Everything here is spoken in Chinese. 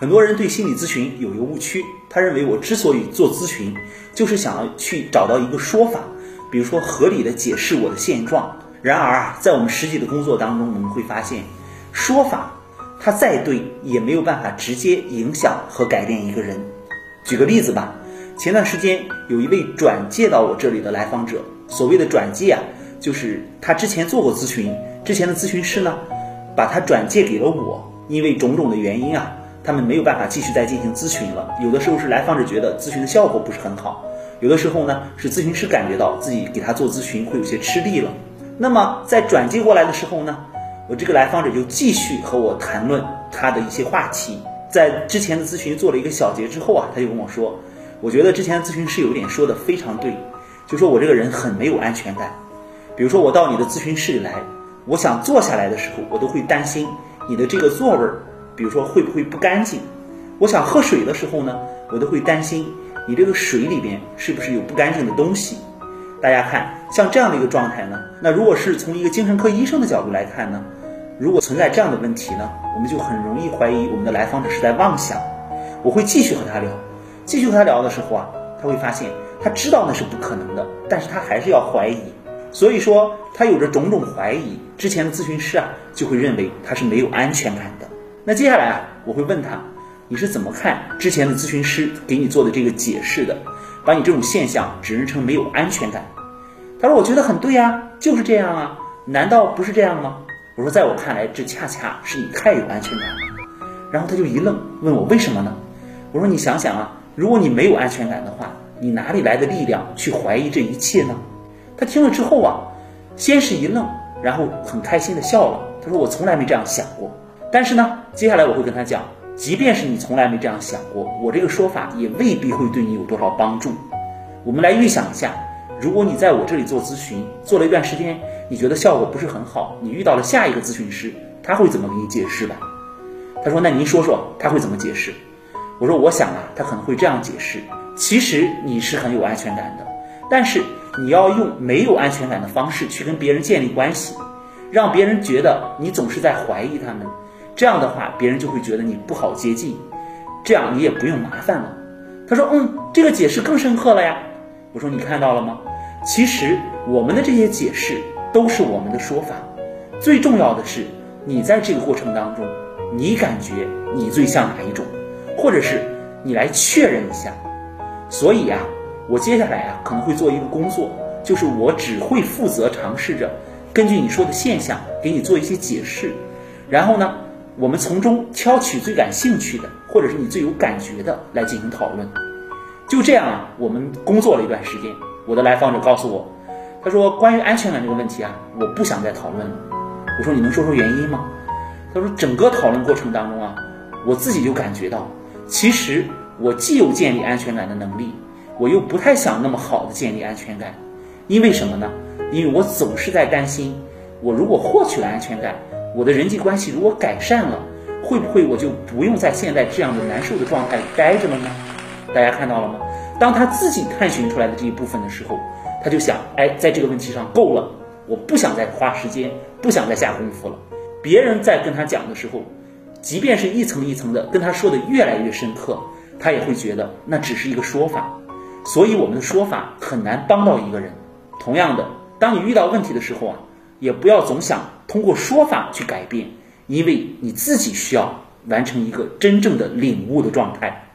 很多人对心理咨询有一个误区，他认为我之所以做咨询，就是想要去找到一个说法，比如说合理的解释我的现状。然而啊，在我们实际的工作当中，我们会发现，说法它再对，也没有办法直接影响和改变一个人。举个例子吧，前段时间有一位转介到我这里的来访者，所谓的转介啊，就是他之前做过咨询，之前的咨询师呢，把他转介给了我，因为种种的原因啊。他们没有办法继续再进行咨询了。有的时候是来访者觉得咨询的效果不是很好，有的时候呢是咨询师感觉到自己给他做咨询会有些吃力了。那么在转接过来的时候呢，我这个来访者就继续和我谈论他的一些话题。在之前的咨询做了一个小结之后啊，他就跟我说，我觉得之前的咨询师有点说的非常对，就说我这个人很没有安全感。比如说我到你的咨询室里来，我想坐下来的时候，我都会担心你的这个座位儿。比如说会不会不干净？我想喝水的时候呢，我都会担心你这个水里边是不是有不干净的东西。大家看，像这样的一个状态呢，那如果是从一个精神科医生的角度来看呢，如果存在这样的问题呢，我们就很容易怀疑我们的来访者是在妄想。我会继续和他聊，继续和他聊的时候啊，他会发现他知道那是不可能的，但是他还是要怀疑。所以说他有着种种怀疑，之前的咨询师啊就会认为他是没有安全感的。那接下来啊，我会问他，你是怎么看之前的咨询师给你做的这个解释的？把你这种现象指认成没有安全感。他说：“我觉得很对呀，就是这样啊，难道不是这样吗？”我说：“在我看来，这恰恰是你太有安全感了。”然后他就一愣，问我为什么呢？我说：“你想想啊，如果你没有安全感的话，你哪里来的力量去怀疑这一切呢？”他听了之后啊，先是一愣，然后很开心的笑了。他说：“我从来没这样想过。”但是呢，接下来我会跟他讲，即便是你从来没这样想过，我这个说法也未必会对你有多少帮助。我们来预想一下，如果你在我这里做咨询，做了一段时间，你觉得效果不是很好，你遇到了下一个咨询师，他会怎么给你解释吧？他说：“那您说说他会怎么解释？”我说：“我想啊，他可能会这样解释：其实你是很有安全感的，但是你要用没有安全感的方式去跟别人建立关系，让别人觉得你总是在怀疑他们。”这样的话，别人就会觉得你不好接近，这样你也不用麻烦了。他说：“嗯，这个解释更深刻了呀。”我说：“你看到了吗？其实我们的这些解释都是我们的说法，最重要的是你在这个过程当中，你感觉你最像哪一种，或者是你来确认一下。所以呀，我接下来啊可能会做一个工作，就是我只会负责尝试着根据你说的现象给你做一些解释，然后呢。”我们从中挑取最感兴趣的，或者是你最有感觉的来进行讨论。就这样啊，我们工作了一段时间。我的来访者告诉我，他说关于安全感这个问题啊，我不想再讨论了。我说你能说说原因吗？他说整个讨论过程当中啊，我自己就感觉到，其实我既有建立安全感的能力，我又不太想那么好的建立安全感。因为什么呢？因为我总是在担心，我如果获取了安全感。我的人际关系如果改善了，会不会我就不用在现在这样的难受的状态里待着了呢？大家看到了吗？当他自己探寻出来的这一部分的时候，他就想，哎，在这个问题上够了，我不想再花时间，不想再下功夫了。别人在跟他讲的时候，即便是一层一层的跟他说的越来越深刻，他也会觉得那只是一个说法。所以我们的说法很难帮到一个人。同样的，当你遇到问题的时候啊。也不要总想通过说法去改变，因为你自己需要完成一个真正的领悟的状态。